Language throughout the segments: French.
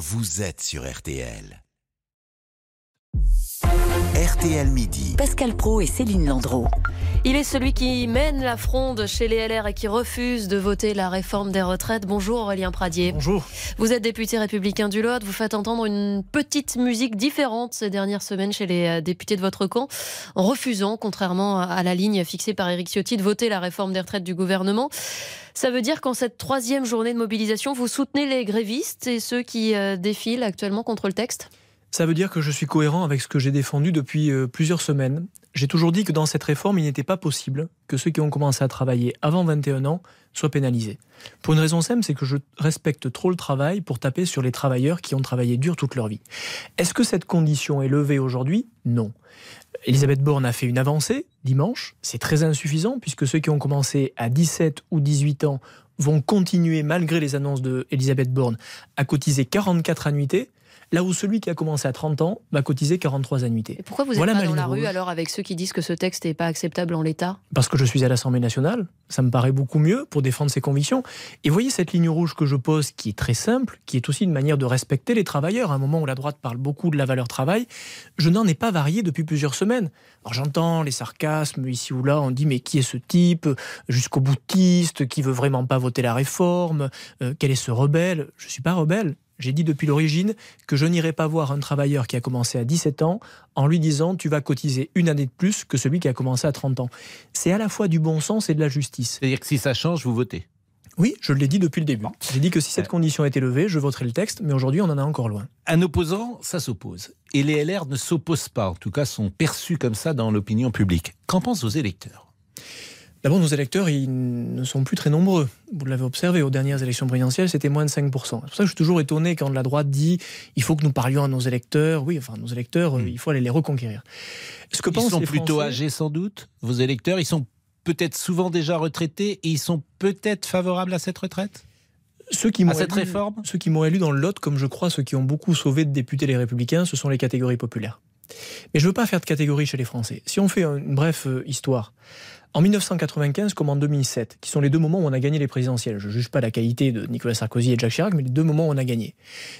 vous êtes sur RTL. RTL Midi. Pascal Pro et Céline Landreau. Il est celui qui mène la fronde chez les LR et qui refuse de voter la réforme des retraites. Bonjour Aurélien Pradier. Bonjour. Vous êtes député républicain du Lot. Vous faites entendre une petite musique différente ces dernières semaines chez les euh, députés de votre camp, en refusant, contrairement à la ligne fixée par Éric Ciotti, de voter la réforme des retraites du gouvernement. Ça veut dire qu'en cette troisième journée de mobilisation, vous soutenez les grévistes et ceux qui euh, défilent actuellement contre le texte? Ça veut dire que je suis cohérent avec ce que j'ai défendu depuis euh, plusieurs semaines. J'ai toujours dit que dans cette réforme, il n'était pas possible que ceux qui ont commencé à travailler avant 21 ans soient pénalisés. Pour une raison simple, c'est que je respecte trop le travail pour taper sur les travailleurs qui ont travaillé dur toute leur vie. Est-ce que cette condition est levée aujourd'hui? Non. Elisabeth Borne a fait une avancée dimanche. C'est très insuffisant puisque ceux qui ont commencé à 17 ou 18 ans vont continuer, malgré les annonces d'Elisabeth Borne, à cotiser 44 annuités là où celui qui a commencé à 30 ans va cotiser 43 annuités. Et pourquoi vous êtes pas dans la rue alors avec ceux qui disent que ce texte n'est pas acceptable en l'état? Parce que je suis à l'Assemblée nationale, ça me paraît beaucoup mieux pour défendre ses convictions. Et voyez cette ligne rouge que je pose qui est très simple, qui est aussi une manière de respecter les travailleurs. À un moment où la droite parle beaucoup de la valeur travail, je n'en ai pas varié depuis plusieurs semaines. Alors j'entends les sarcasmes ici ou là, on dit mais qui est ce type? Jusqu'au boutiste qui veut vraiment pas voter la réforme? Euh, Quel est ce rebelle? Je suis pas rebelle, j'ai dit depuis l'origine que je n'irai pas voir un travailleur qui a commencé à 17 ans en lui disant tu vas cotiser une année de plus que celui qui a commencé à 30 ans. C'est à la fois du bon sens et de la justice. C'est-à-dire que si ça change, vous votez oui, je l'ai dit depuis le début. J'ai dit que si cette condition était levée, je voterai le texte, mais aujourd'hui, on en est encore loin. Un opposant, ça s'oppose. Et les LR ne s'opposent pas, en tout cas sont perçus comme ça dans l'opinion publique. Qu'en pensent vos électeurs? D'abord, nos électeurs, ils ne sont plus très nombreux. Vous l'avez observé, aux dernières élections présidentielles, c'était moins de 5%. C'est pour ça que je suis toujours étonné quand la droite dit il faut que nous parlions à nos électeurs. Oui, enfin, nos électeurs, hmm. il faut aller les reconquérir. Ce que ils sont plutôt âgés, sans doute, vos électeurs. Ils sont peut-être souvent déjà retraités et ils sont peut-être favorables à cette retraite? Ceux qui à cette réforme? Ceux qui m'ont élu dans le Lot, comme je crois ceux qui ont beaucoup sauvé de députés les Républicains, ce sont les catégories populaires. Mais je ne veux pas faire de catégorie chez les Français. Si on fait une brève euh, histoire, en 1995 comme en 2007, qui sont les deux moments où on a gagné les présidentielles. Je ne juge pas la qualité de Nicolas Sarkozy et Jacques Chirac, mais les deux moments où on a gagné.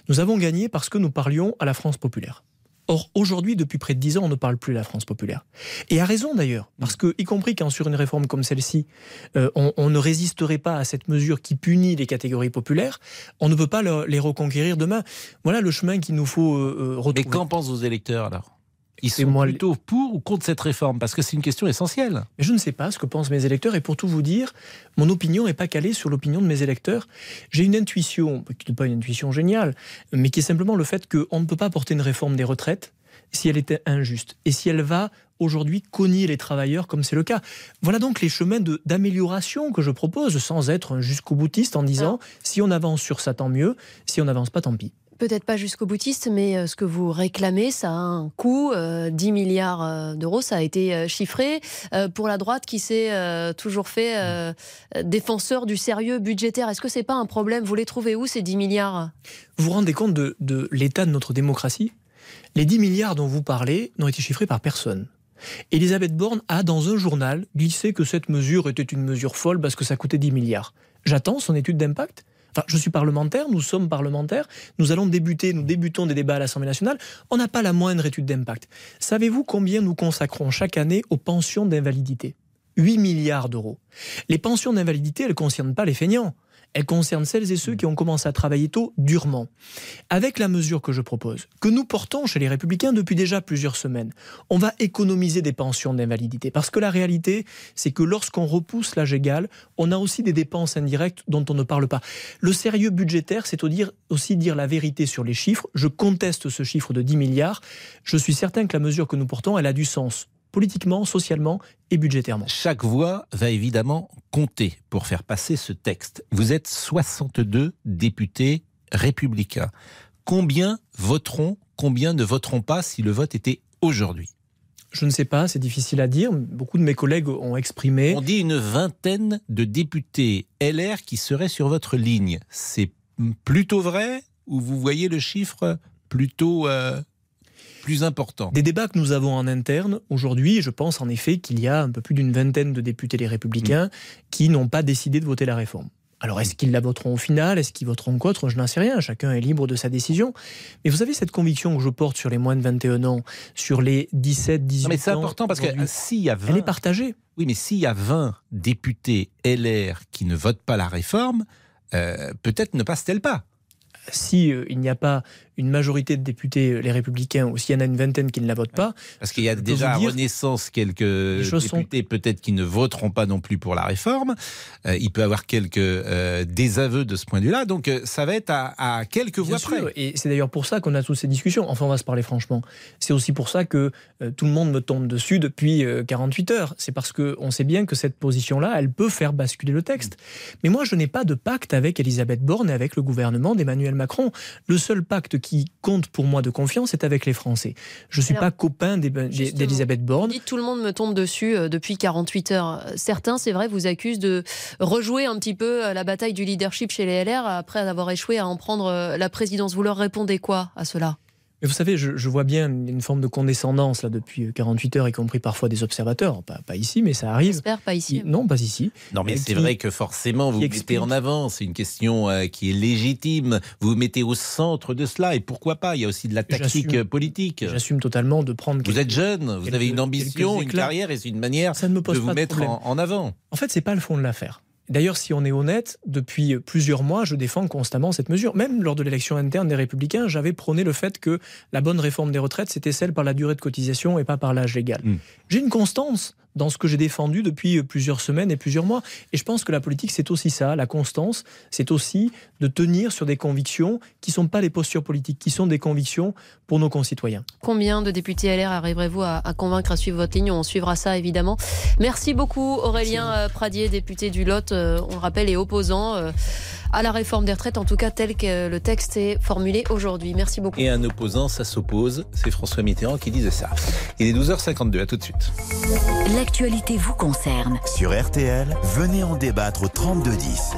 Nous avons gagné parce que nous parlions à la France populaire. Or, aujourd'hui, depuis près de dix ans, on ne parle plus à la France populaire. Et à raison d'ailleurs, parce que, y compris quand sur une réforme comme celle-ci, euh, on, ne résisterait pas à cette mesure qui punit les catégories populaires, on ne peut pas les reconquérir demain. Voilà le chemin qu'il nous faut euh, euh, retrouver. Mais qu'en pensent vos électeurs alors? Ils sont plutôt pour ou contre cette réforme? Parce que c'est une question essentielle. je ne sais pas ce que pensent mes électeurs. Et pour tout vous dire, mon opinion n'est pas calée sur l'opinion de mes électeurs. J'ai une intuition, qui n'est pas une intuition géniale, mais qui est simplement le fait qu'on ne peut pas porter une réforme des retraites si elle était injuste. Et si elle va aujourd'hui cogner les travailleurs comme c'est le cas. Voilà donc les chemins d'amélioration que je propose sans être un jusqu'au boutiste en disant si on avance sur ça tant mieux, si on n'avance pas tant pis peut-être pas jusqu'au boutiste, mais euh, ce que vous réclamez, ça a un coût, 10 euh, milliards euh, d'euros, ça a été chiffré. Pour la droite qui s'est toujours fait défenseur du sérieux budgétaire, est-ce que c'est pas un problème? Vous les trouvez où ces 10 milliards? Vous vous rendez compte de, de l'état de notre démocratie? Les 10 milliards dont vous parlez n'ont été chiffrés par personne. Elisabeth Borne a, dans un journal, glissé que cette mesure était une mesure folle parce que ça coûtait 10 milliards. J'attends son étude d'impact. Enfin, je suis parlementaire, nous sommes parlementaires, nous allons débuter, nous débutons des débats à l'Assemblée nationale, on n'a pas la moindre étude d'impact. Savez-vous combien nous consacrons chaque année aux pensions d'invalidité? 8 milliards d'euros. Les pensions d'invalidité, elles ne concernent pas les feignants. Elle concerne celles et ceux qui ont commencé à travailler tôt durement. Avec la mesure que je propose, que nous portons chez les républicains depuis déjà plusieurs semaines, on va économiser des pensions d'invalidité. Parce que la réalité, c'est que lorsqu'on repousse l'âge égal, on a aussi des dépenses indirectes dont on ne parle pas. Le sérieux budgétaire, c'est aussi dire la vérité sur les chiffres. Je conteste ce chiffre de 10 milliards. Je suis certain que la mesure que nous portons, elle a du sens politiquement, socialement et budgétairement. Chaque voix va évidemment compter pour faire passer ce texte. Vous êtes 62 députés républicains. Combien voteront, combien ne voteront pas si le vote était aujourd'hui? Je ne sais pas, c'est difficile à dire. Beaucoup de mes collègues ont exprimé. On dit une vingtaine de députés LR qui seraient sur votre ligne. C'est plutôt vrai ou vous voyez le chiffre plutôt euh, plus important. Des débats que nous avons en interne aujourd'hui, je pense en effet qu'il y a un peu plus d'une vingtaine de députés les républicains mm. qui n'ont pas décidé de voter la réforme. Alors est-ce qu'ils la voteront au final? Est-ce qu'ils voteront contre? Je n'en sais rien. Chacun est libre de sa décision. Mais vous avez cette conviction que je porte sur les moins de 21 ans, sur les 17, 18 ans. mais c'est important parce que s'il y a 20... Elle est partagée. Oui, mais s'il y a 20 députés LR qui ne votent pas la réforme, euh, peut-être ne passe-t-elle pas? Si euh, il n'y a pas une majorité de députés, euh, les républicains, ou s'il y en a une vingtaine qui ne la votent pas. Parce qu'il y a déjà à Renaissance quelques députés peut-être qui ne voteront pas non plus pour la réforme. Euh, il peut y avoir quelques désaveux de ce point de vue-là. Donc ça va être à, quelques voix près. Et c'est d'ailleurs pour ça qu'on a toutes ces discussions. Enfin, on va se parler franchement. C'est aussi pour ça que tout le monde me tombe dessus depuis 48 heures. C'est parce qu'on sait bien que cette position-là, elle peut faire basculer le texte. Mais moi, je n'ai pas de pacte avec Elisabeth Borne et avec le gouvernement d'Emmanuel Macron. Le seul pacte qui compte pour moi de confiance est avec les Français. Je ne suis pas copain d'Elisabeth Borne. Dites, tout le monde me tombe dessus euh, depuis 48 heures. Certains, c'est vrai, vous accusent de rejouer un petit peu euh, la bataille du leadership chez les LR après avoir échoué à en prendre euh, la présidence. Vous leur répondez quoi à cela? Mais vous savez, je, vois bien une forme de condescendance là depuis 48 heures, y compris parfois des observateurs. Pas, pas ici, mais ça arrive. J'espère pas ici. non, pas ici. Non, mais c'est vrai que forcément, vous, vous mettez en avant. C'est une question euh, qui est légitime. Vous vous mettez au centre de cela. Et pourquoi pas Il y a aussi de la tactique euh, politique. J'assume totalement de prendre. Vous êtes jeune, vous avez une ambition, une carrière, et c'est une manière ça ne me pose de vous mettre en, en avant. En fait, c'est pas le fond de l'affaire. D'ailleurs, si on est honnête, depuis plusieurs mois, je défends constamment cette mesure. Même lors de l'élection interne des Républicains, j'avais prôné le fait que la bonne réforme des retraites, c'était celle par la durée de cotisation et pas par l'âge légal. Hmm. J'ai une constance dans ce que j'ai défendu depuis plusieurs semaines et plusieurs mois. Et je pense que la politique, c'est aussi ça. La constance, c'est aussi de tenir sur des convictions qui ne sont pas des postures politiques, qui sont des convictions pour nos concitoyens. Combien de députés LR arriverez-vous à, convaincre à suivre votre ligne? On suivra ça, évidemment. Merci beaucoup, Aurélien euh, Pradier, député du Lot, euh, on le rappelle, et opposant euh, à la réforme des retraites, en tout cas tel que le texte est formulé aujourd'hui. Merci beaucoup. Et un opposant, ça s'oppose. C'est François Mitterrand qui disait ça. Il est 12h52, à tout de suite. L'actualité vous concerne. Sur RTL, venez en débattre au 3210.